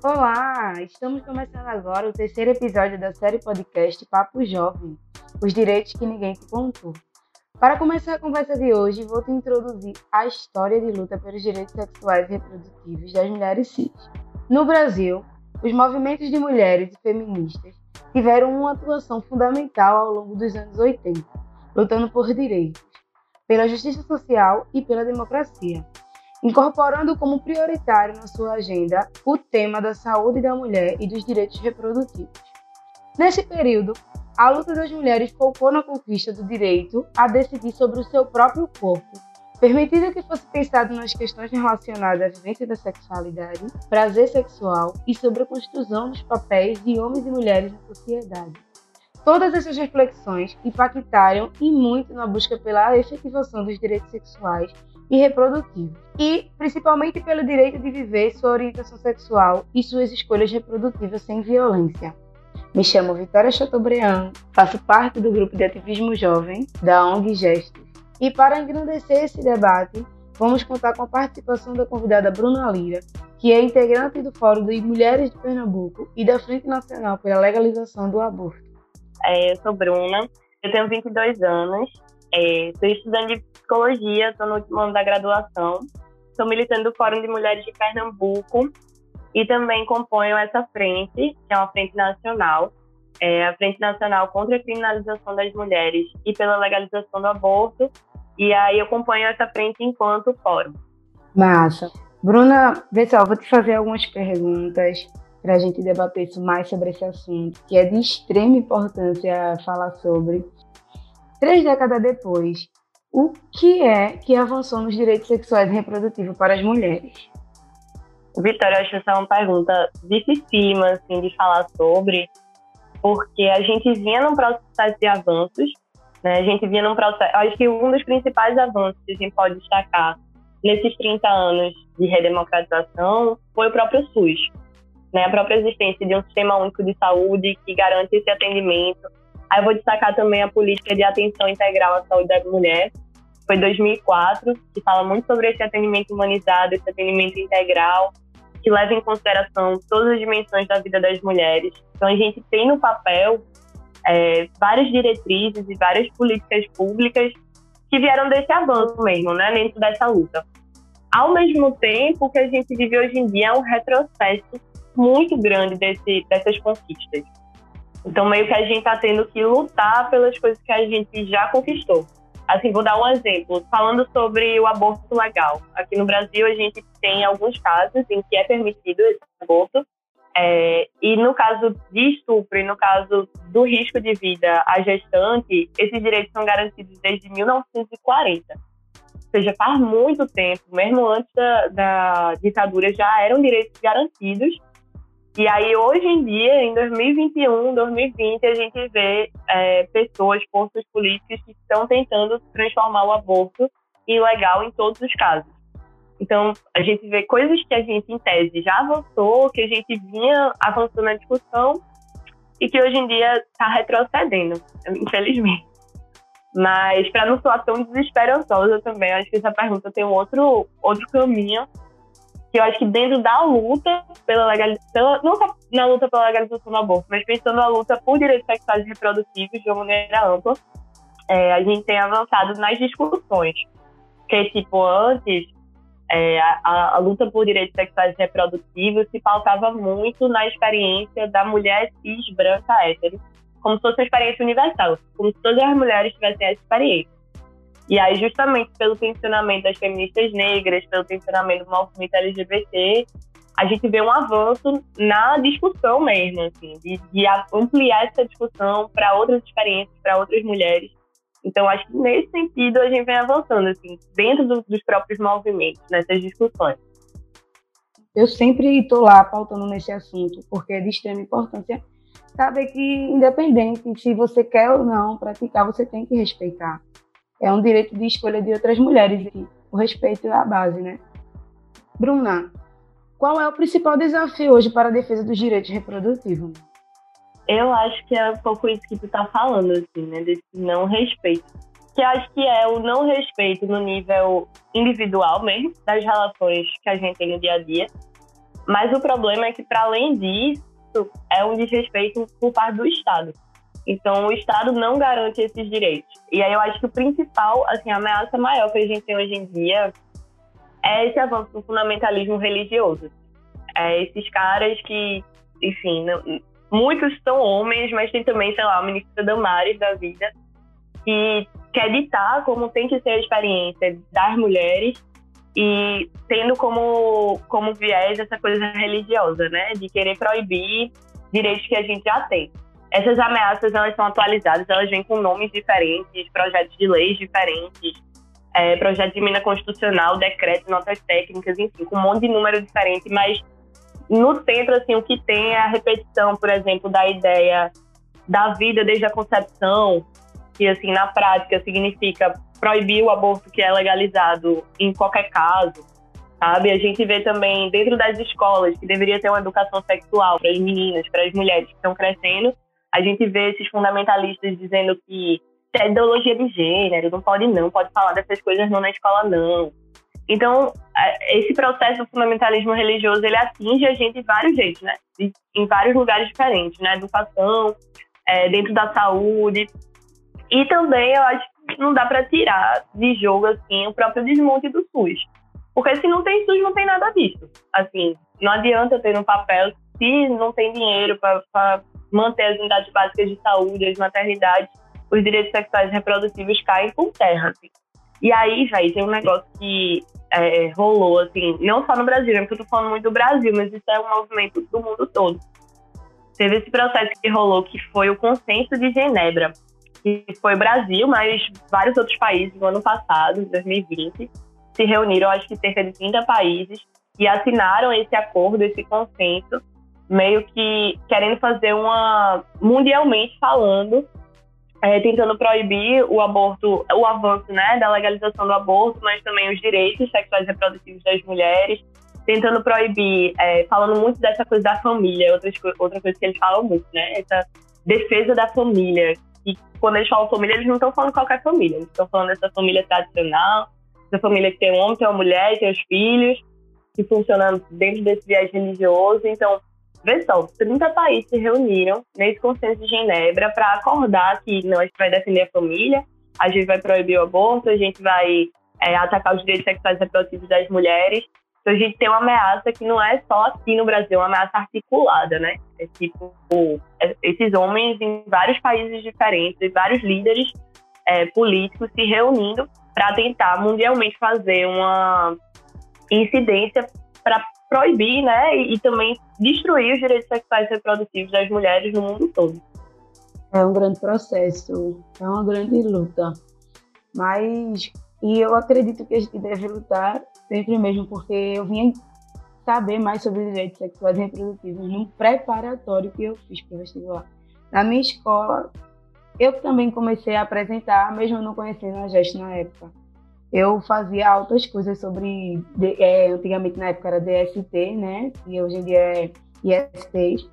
Olá! Estamos começando agora o terceiro episódio da série podcast Papo Jovem Os Direitos que Ninguém Te Contou. Para começar a conversa de hoje, vou te introduzir a história de luta pelos direitos sexuais e reprodutivos das mulheres cis. No Brasil, os movimentos de mulheres e feministas tiveram uma atuação fundamental ao longo dos anos 80, lutando por direitos, pela justiça social e pela democracia incorporando como prioritário na sua agenda o tema da saúde da mulher e dos direitos reprodutivos. Nesse período, a luta das mulheres focou na conquista do direito a decidir sobre o seu próprio corpo, permitindo que fosse pensado nas questões relacionadas à vivência da sexualidade, prazer sexual e sobre a construção dos papéis de homens e mulheres na sociedade. Todas essas reflexões impactaram e muito na busca pela efetivação dos direitos sexuais e reprodutivo, e principalmente pelo direito de viver sua orientação sexual e suas escolhas reprodutivas sem violência. Me chamo Vitória Chateaubriand, faço parte do grupo de ativismo jovem da ONG Gestos. E para engrandecer esse debate, vamos contar com a participação da convidada Bruna Lira, que é integrante do Fórum de Mulheres de Pernambuco e da Frente Nacional pela Legalização do Aborto. É, eu sou Bruna, eu tenho 22 anos, estou é, estudante de psicologia, estou no último ano da graduação. Estou militando do Fórum de Mulheres de Pernambuco e também componho essa frente, que é uma frente nacional, é a Frente Nacional contra a Criminalização das Mulheres e pela Legalização do Aborto. E aí eu componho essa frente enquanto fórum. Massa. Bruna, pessoal, vou te fazer algumas perguntas para a gente debater mais sobre esse assunto, que é de extrema importância falar sobre. Três décadas depois, o que é que avançou nos direitos sexuais e reprodutivos para as mulheres? Vitória, acho essa é uma pergunta dificílima assim, de falar sobre, porque a gente vinha num processo de avanços, né? a gente vinha num processo. Acho que um dos principais avanços que a gente pode destacar nesses 30 anos de redemocratização foi o próprio SUS, né? a própria existência de um sistema único de saúde que garante esse atendimento Aí eu vou destacar também a política de atenção integral à saúde da mulher, foi 2004, que fala muito sobre esse atendimento humanizado, esse atendimento integral, que leva em consideração todas as dimensões da vida das mulheres. Então a gente tem no papel é, várias diretrizes e várias políticas públicas que vieram desse avanço mesmo, né, dentro dessa luta. Ao mesmo tempo, o que a gente vive hoje em dia é um retrocesso muito grande desse, dessas conquistas. Então, meio que a gente está tendo que lutar pelas coisas que a gente já conquistou. Assim, vou dar um exemplo. Falando sobre o aborto legal. Aqui no Brasil, a gente tem alguns casos em que é permitido esse aborto. É, e no caso de estupro e no caso do risco de vida à gestante, esses direitos são garantidos desde 1940. Ou seja, faz muito tempo, mesmo antes da, da ditadura, já eram direitos garantidos e aí, hoje em dia, em 2021, 2020, a gente vê é, pessoas, forças políticas que estão tentando transformar o aborto ilegal em todos os casos. Então, a gente vê coisas que a gente, em tese, já avançou, que a gente vinha avançando na discussão e que hoje em dia está retrocedendo, infelizmente. Mas, para não soar tão desesperançosa também, acho que essa pergunta tem um outro, outro caminho que eu acho que dentro da luta pela legalização, não só na luta pela legalização do aborto, mas pensando na luta por direitos sexuais e reprodutivos de uma maneira ampla, é, a gente tem avançado nas discussões. Porque, tipo, antes, é, a, a, luta por direitos sexuais e reprodutivos se pautava muito na experiência da mulher cis, branca, hétero, como se fosse uma experiência universal, como se todas as mulheres tivessem essa experiência. E aí, justamente pelo tensionamento das feministas negras, pelo tensionamento do movimento LGBT, a gente vê um avanço na discussão mesmo, assim, de, de ampliar essa discussão para outras experiências, para outras mulheres. Então, acho que nesse sentido a gente vem avançando, assim, dentro do, dos próprios movimentos, nessas discussões. Eu sempre estou lá pautando nesse assunto, porque é de extrema importância saber que, independente se você quer ou não praticar, você tem que respeitar é um direito de escolha de outras mulheres e o respeito é a base, né? Bruna, qual é o principal desafio hoje para a defesa dos direitos reprodutivos? Eu acho que é um pouco isso que tu tá falando, assim, né? Desse não respeito. Que eu acho que é o não respeito no nível individual mesmo, das relações que a gente tem no dia a dia, Mas o problema é que, para além disso, é um desrespeito por parte do Estado. Então, o Estado não garante esses direitos. E aí eu acho que o principal, assim, a ameaça maior que a gente tem hoje em dia é esse avanço do fundamentalismo religioso. É esses caras que, enfim, não, muitos são homens, mas tem também, sei lá, a ministra Damares da vida, que quer ditar como tem que ser a experiência das mulheres e tendo como, como viés essa coisa religiosa, né? De querer proibir direitos que a gente já tem. Essas ameaças, elas são atualizadas, elas vêm com nomes diferentes, projetos de leis diferentes, é, projeto de emenda constitucional, decretos, notas técnicas, enfim, com um monte de número diferente, mas no centro, assim, o que tem é a repetição, por exemplo, da ideia da vida desde a concepção, que, assim, na prática significa proibir o aborto que é legalizado em qualquer caso, sabe? A gente vê também dentro das escolas que deveria ter uma educação sexual para as meninas, para as mulheres que estão crescendo, a gente vê esses fundamentalistas dizendo que é ideologia de gênero, não pode não, pode falar dessas coisas não na escola não. Então, esse processo do fundamentalismo religioso, ele atinge a gente de vários jeitos, né? Em vários lugares diferentes, na né? educação, é, dentro da saúde. E também, eu acho que não dá para tirar de jogo, assim, o próprio desmonte do SUS. Porque se não tem SUS, não tem nada disso. Assim, não adianta ter um papel se não tem dinheiro para manter as unidades básicas de saúde, as maternidades, os direitos sexuais e reprodutivos caem por terra. Assim. E aí, velho, tem um negócio que é, rolou, assim, não só no Brasil, né, porque eu tô falando muito do Brasil, mas isso é um movimento do mundo todo. Teve esse processo que rolou, que foi o Consenso de Genebra, que foi Brasil, mas vários outros países no ano passado, em 2020, se reuniram, acho que cerca de 30 países, e assinaram esse acordo, esse consenso, meio que querendo fazer uma, mundialmente falando, é, tentando proibir o aborto, o avanço né, da legalização do aborto, mas também os direitos sexuais e reprodutivos das mulheres, tentando proibir, é, falando muito dessa coisa da família, outra, outra coisa que eles falam muito, né? Essa defesa da família. E quando eles falam família, eles não estão falando qualquer família, eles estão falando dessa família tradicional, essa família que tem um homem, tem uma mulher, tem os filhos, que funcionam dentro desse viés religioso. Então, Vê só, 30 países se reuniram nesse consenso de Genebra para acordar que não, a gente vai defender a família, a gente vai proibir o aborto, a gente vai é, atacar os direitos sexuais e reprodutivos das mulheres. Então a gente tem uma ameaça que não é só aqui no Brasil, é uma ameaça articulada, né? É tipo, é, esses homens em vários países diferentes, vários líderes é, políticos se reunindo para tentar mundialmente fazer uma incidência para proibir, né, e, e, também destruir os direitos sexuais e reprodutivos das mulheres no mundo todo. É um grande processo, é uma grande luta. Mas, e eu acredito que a gente deve lutar sempre mesmo, porque eu vim saber mais sobre direitos sexuais e reprodutivos num preparatório que eu fiz para o vestibular. Na minha escola, eu também comecei a apresentar, mesmo não conhecendo a GEST na época eu fazia altas coisas sobre. É, antigamente, na época, era DST, né? E hoje em dia é IST.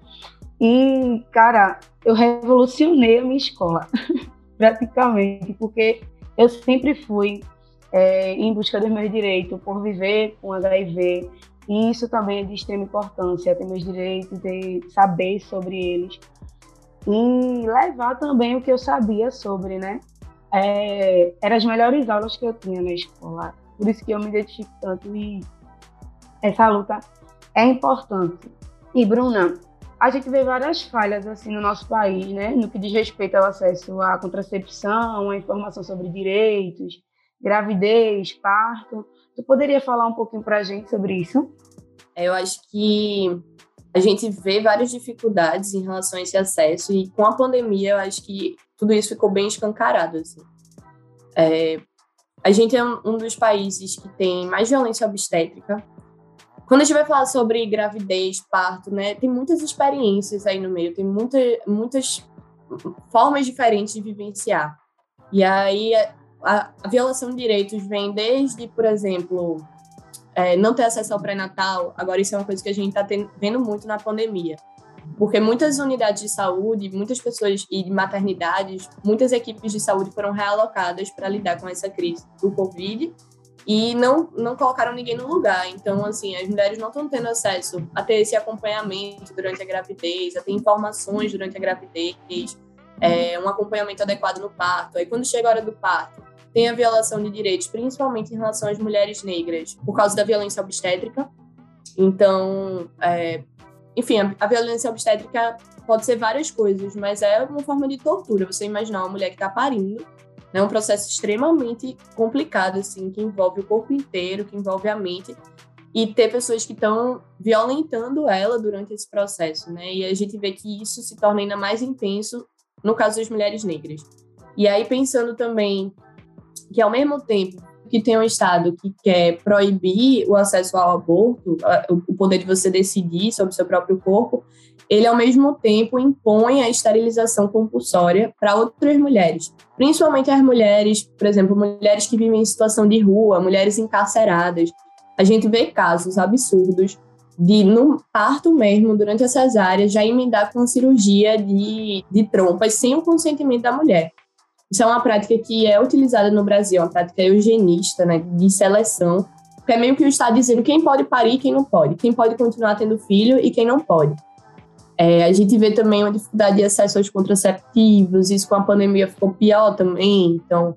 E, cara, eu revolucionei a minha escola, praticamente, porque eu sempre fui é, em busca dos meus direitos, por viver com HIV. E isso também é de extrema importância, ter meus direitos, ter, saber sobre eles. E levar também o que eu sabia sobre, né? É, eram as melhores aulas que eu tinha na escola. Por isso que eu me identifico tanto e essa luta é importante. E, Bruna, a gente vê várias falhas assim no nosso país, né? No que diz respeito ao acesso à contracepção, à informação sobre direitos, gravidez, parto. Tu poderia falar um pouquinho para a gente sobre isso? Eu acho que a gente vê várias dificuldades em relação a esse acesso e com a pandemia eu acho que tudo isso ficou bem escancarado. Assim. É, a gente é um, dos países que tem mais violência obstétrica. Quando a gente vai falar sobre gravidez, parto, né, tem muitas experiências aí no meio, tem muita, muitas formas diferentes de vivenciar. E aí a, a violação de direitos vem desde, por exemplo, é, não ter acesso ao pré-natal. Agora isso é uma coisa que a gente está vendo muito na pandemia porque muitas unidades de saúde, muitas pessoas e maternidades, muitas equipes de saúde foram realocadas para lidar com essa crise do Covid e não, não colocaram ninguém no lugar. Então, assim, as mulheres não estão tendo acesso a ter esse acompanhamento durante a gravidez, a ter informações durante a gravidez, é, um acompanhamento adequado no parto. Aí, quando chega a hora do parto, tem a violação de direitos, principalmente em relação às mulheres negras, por causa da violência obstétrica. Então, é, enfim, a, violência obstétrica pode ser várias coisas, mas é uma forma de tortura. Você imaginar uma mulher que está parindo, é um processo extremamente complicado, assim, que envolve o corpo inteiro, que envolve a mente, e ter pessoas que estão violentando ela durante esse processo, né? E a gente vê que isso se torna ainda mais intenso no caso das mulheres negras. E aí, pensando também que, ao mesmo tempo que tem um Estado que quer proibir o acesso ao aborto, o poder de você decidir sobre o seu próprio corpo, ele, ao mesmo tempo, impõe a esterilização compulsória para outras mulheres, principalmente as mulheres, por exemplo, mulheres que vivem em situação de rua, mulheres encarceradas. A gente vê casos absurdos de, no parto mesmo, durante a cesárea, já emendar com cirurgia de, de trompas sem o consentimento da mulher. Isso é uma prática que é utilizada no Brasil, uma prática eugenista, né, de seleção, que é meio que o Estado dizendo quem pode parir e quem não pode, quem pode continuar tendo filho e quem não pode. É, a gente vê também uma dificuldade de acesso aos contraceptivos, isso com a pandemia ficou pior também, então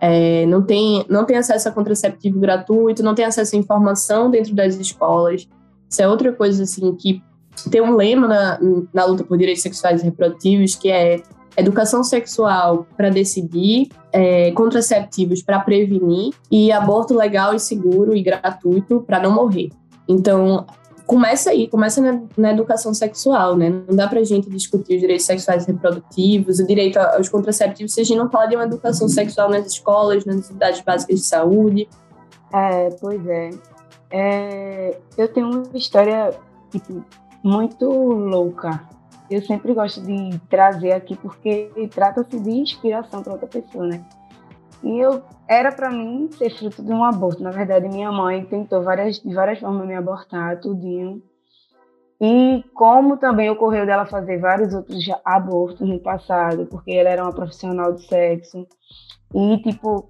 é, não, tem, não tem acesso a contraceptivo gratuito, não tem acesso à informação dentro das escolas. Isso é outra coisa assim que tem um lema na, na luta por direitos sexuais e reprodutivos que é educação sexual para decidir, é, contraceptivos para prevenir e aborto legal e seguro e gratuito para não morrer. Então, começa aí, começa na, na, educação sexual, né? Não dá pra gente discutir os direitos sexuais e reprodutivos, o direito aos contraceptivos, se a gente não fala de uma educação sexual nas escolas, nas unidades básicas de saúde. É, pois é. é eu tenho uma história, tipo, muito louca. Eu sempre gosto de trazer aqui porque trata-se de inspiração para outra pessoa, né? E eu era para mim ser fruto de um aborto. Na verdade, minha mãe tentou várias, de várias formas me abortar, tudinho. E como também ocorreu dela fazer vários outros abortos no passado, porque ela era uma profissional de sexo. E, tipo,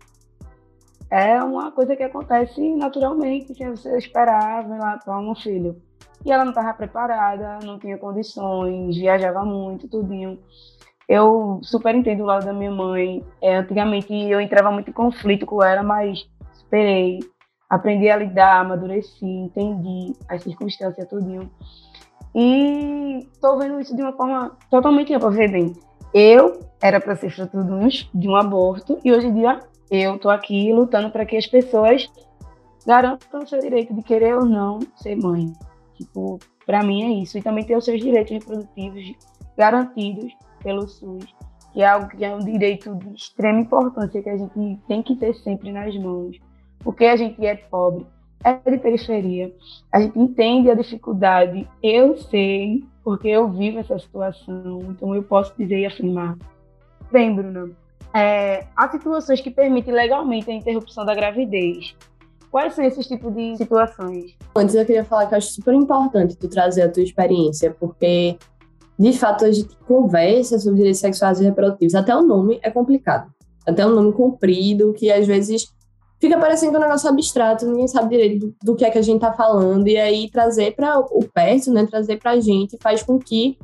é uma coisa que acontece naturalmente, sem você esperar lá para um filho. E ela não estava preparada, não tinha condições, viajava muito, tudinho eu super entendo o lado da minha mãe. É, antigamente eu entrava muito em conflito com ela, mas esperei, aprendi a lidar, amadureci, entendi as circunstâncias tudinho. E estou vendo isso de uma forma totalmente ampla. Ver bem, eu era para ser fruto de um, aborto e hoje em dia eu estou aqui lutando para que as pessoas garantam o seu direito de querer ou não ser mãe. Tipo, para mim é isso. E também ter os seus direitos reprodutivos garantidos pelo SUS, que é algo que é um direito de extrema importância que a gente tem que ter sempre nas mãos, porque a gente é pobre, é de periferia, a gente entende a dificuldade, eu sei, porque eu vivo essa situação, então eu posso dizer e afirmar. Bem, Bruna, é, há situações que permitem legalmente a interrupção da gravidez. Quais são esses tipos de situações? Antes eu queria falar que eu acho super importante tu trazer a tua experiência, porque de fato, a gente conversa sobre direitos sexuais e reprodutivos. Até o nome é complicado. Até um nome comprido, que às vezes fica parecendo um negócio abstrato, ninguém sabe direito do, que é que a gente está falando. E aí trazer para o perto, né, trazer para a gente, faz com que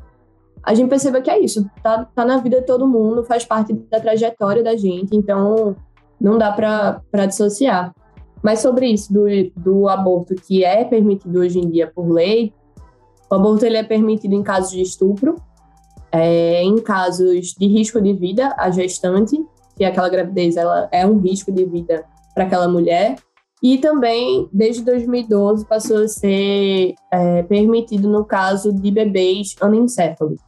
a gente perceba que é isso. Tá, tá na vida de todo mundo, faz parte da trajetória da gente. Então, não dá para dissociar. Mas sobre isso do, do aborto que é permitido hoje em dia por lei, o aborto ele é permitido em casos de estupro, é, em casos de risco de vida à gestante, que aquela gravidez ela é um risco de vida para aquela mulher, e também, desde 2012, passou a ser é, permitido no caso de bebês anencéfalos,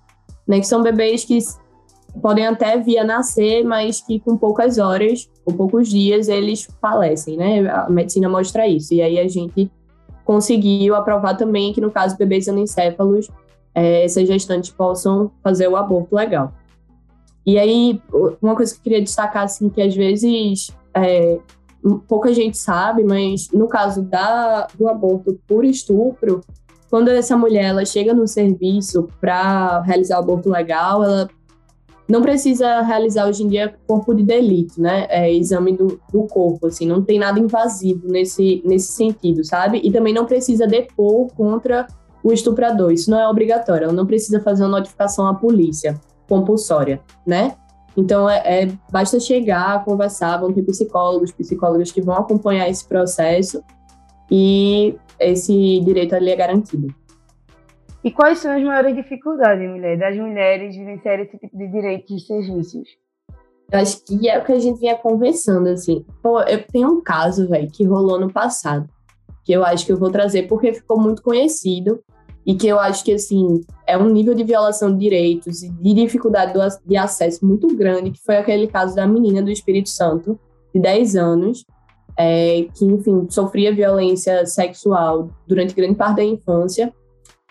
né, que são bebês que podem até vir a nascer, mas que com poucas horas ou poucos dias eles falecem, né? A medicina mostra isso. E aí a gente conseguiu aprovar também que, no caso bebês anencéfalos, é, essas gestantes possam fazer o aborto legal. E aí, uma coisa que eu queria destacar, assim, que às vezes é, pouca gente sabe, mas no caso da, do aborto por estupro, quando essa mulher ela chega no serviço para realizar o aborto legal, ela não precisa realizar hoje em dia corpo de delito, né? É, exame do, do corpo, assim, não tem nada invasivo nesse, nesse sentido, sabe? E também não precisa depor contra o estuprador, isso não é obrigatório, ela não precisa fazer uma notificação à polícia compulsória, né? Então, é, é, basta chegar, conversar, vão ter psicólogos, psicólogas que vão acompanhar esse processo e esse direito ali é garantido. E quais são as maiores dificuldades, mulher, das mulheres vivenciar esse tipo de direitos e serviços? Eu acho que é o que a gente vinha conversando, assim. Pô, eu tenho um caso, velho, que rolou no passado, que eu acho que eu vou trazer porque ficou muito conhecido e que eu acho que, assim, é um nível de violação de direitos e de dificuldade de acesso muito grande, que foi aquele caso da menina do Espírito Santo, de 10 anos, é, que, enfim, sofria violência sexual durante grande parte da infância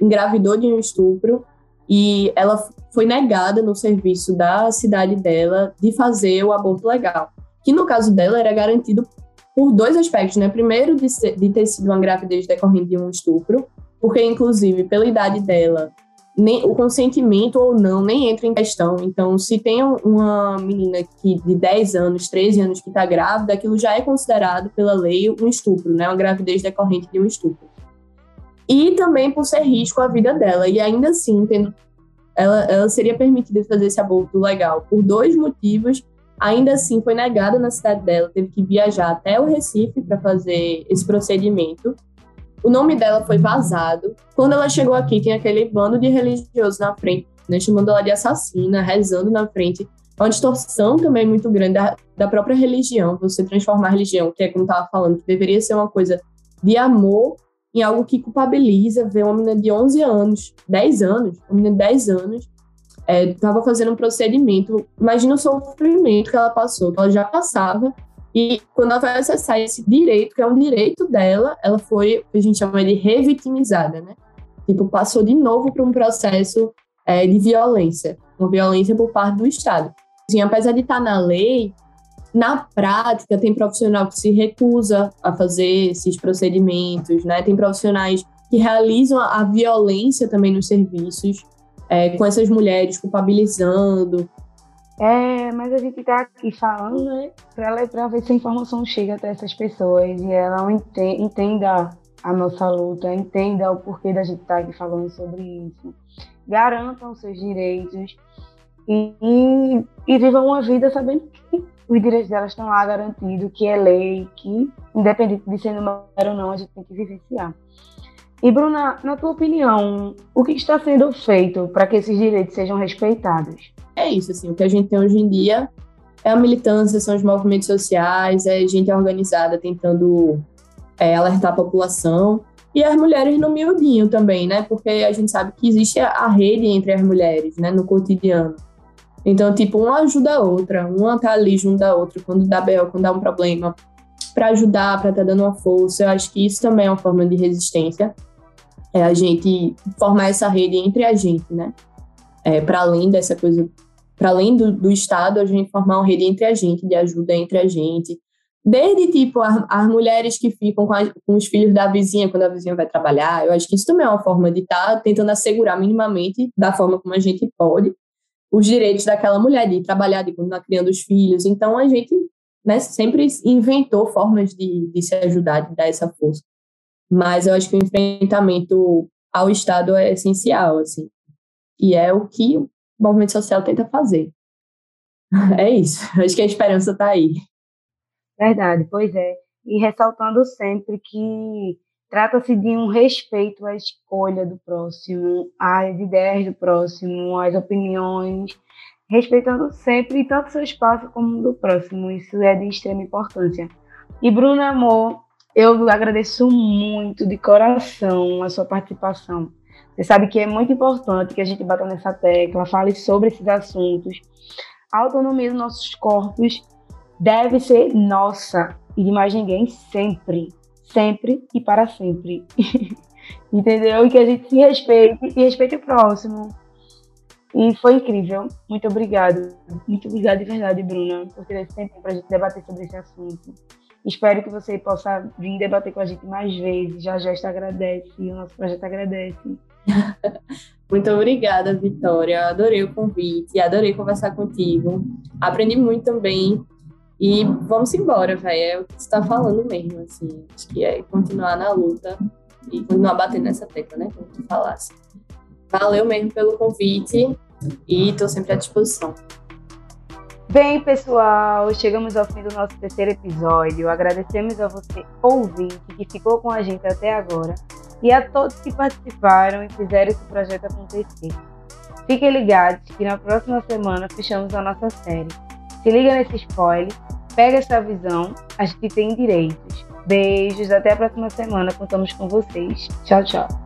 engravidou de um estupro e ela foi negada no serviço da cidade dela de fazer o aborto legal, que no caso dela era garantido por dois aspectos, né? Primeiro, de, ser, de ter sido uma gravidez decorrente de um estupro, porque, inclusive, pela idade dela, nem, o consentimento ou não nem entra em questão. Então, se tem uma menina que de 10 anos, 13 anos que está grávida, aquilo já é considerado pela lei um estupro, né? Uma gravidez decorrente de um estupro e também por ser risco à vida dela. E ainda assim, ela, ela seria permitida fazer esse aborto legal por dois motivos. Ainda assim, foi negada na cidade dela, teve que viajar até o Recife para fazer esse procedimento. O nome dela foi vazado. Quando ela chegou aqui, tem aquele bando de religiosos na frente, né, chamando ela de assassina, rezando na frente. É uma distorção também muito grande da, da própria religião, você transformar a religião, que é como estava falando, que deveria ser uma coisa de amor em algo que culpabiliza ver uma menina de 11 anos, 10 anos, uma menina de 10 anos, estava é, fazendo um procedimento. Imagina o sofrimento que ela passou, que ela já passava. E quando ela vai acessar esse direito, que é um direito dela, ela foi, a gente chama de revitimizada, né? Tipo, passou de novo para um processo é, de violência, uma violência por parte do Estado. Assim, apesar de estar tá na lei, na prática, tem profissional que se recusa a fazer esses procedimentos, né? Tem profissionais que realizam a violência também nos serviços, é, com essas mulheres culpabilizando. É, mas a gente está aqui falando, né, para ver se a informação chega até essas pessoas e ela entenda a nossa luta, entenda o porquê da gente estar tá aqui falando sobre isso. Garantam seus direitos e, e, e vivam uma vida sabendo que os direitos delas estão lá garantidos, que é lei, que, independente de ser número ou não, a gente tem que vivenciar. E, Bruna, na tua opinião, o que está sendo feito para que esses direitos sejam respeitados? É isso, assim, o que a gente tem hoje em dia é a militância, são os movimentos sociais, é gente organizada tentando é, alertar a população e as mulheres no miudinho também, né? Porque a gente sabe que existe a rede entre as mulheres, né, no cotidiano. Então, tipo, uma ajuda a outra, uma tá ali junto da outra quando dá BO, quando dá um problema, para ajudar, para estar tá dando uma força. Eu acho que isso também é uma forma de resistência. É a gente formar essa rede entre a gente, né? É, para além dessa coisa, para além do, do Estado, a gente formar uma rede entre a gente, de ajuda entre a gente. Desde, tipo, as, as mulheres que ficam com, a, com, os filhos da vizinha quando a vizinha vai trabalhar. Eu acho que isso também é uma forma de estar tá tentando assegurar minimamente, da forma como a gente pode, os direitos daquela mulher de trabalhar, de continuar criando os filhos. Então, a gente né, sempre inventou formas de, de se ajudar, de dar essa força. Mas eu acho que o enfrentamento ao Estado é essencial, assim. E é o que o movimento social tenta fazer. É isso. Acho que a esperança está aí. Verdade, pois é. E ressaltando sempre que Trata-se de um respeito à escolha do próximo, às ideias do próximo, às opiniões, respeitando sempre tanto seu espaço como do próximo. Isso é de extrema importância. E Bruna Amor, eu agradeço muito de coração a sua participação. Você sabe que é muito importante que a gente bata nessa tecla, fale sobre esses assuntos. A autonomia dos nossos corpos deve ser nossa e de mais ninguém sempre sempre e para sempre. Entendeu? E que a gente se respeite e respeite o próximo. E foi incrível. Muito obrigado. Muito obrigada de verdade, Bruna, por ter esse tempo para a gente debater sobre esse assunto. Espero que você possa vir debater com a gente mais vezes. Já já está agradece, o nosso projeto agradece. Muito obrigada, Vitória. Adorei o convite, adorei conversar contigo. Aprendi muito também. E vamos embora, velho. É o que você está falando mesmo, assim. Acho que é continuar na luta e continuar batendo nessa tecla, né? Como tu falasse. Valeu mesmo pelo convite e estou sempre à disposição. Bem, pessoal, chegamos ao fim do nosso terceiro episódio. Agradecemos a você, ouvinte, que ficou com a gente até agora e a todos que participaram e fizeram esse projeto acontecer. Fiquem ligados que na próxima semana fechamos a nossa série. Se liga nesse spoiler, pega essa visão, a gente tem direitos. Beijos, até a próxima semana, contamos com vocês. Tchau, tchau.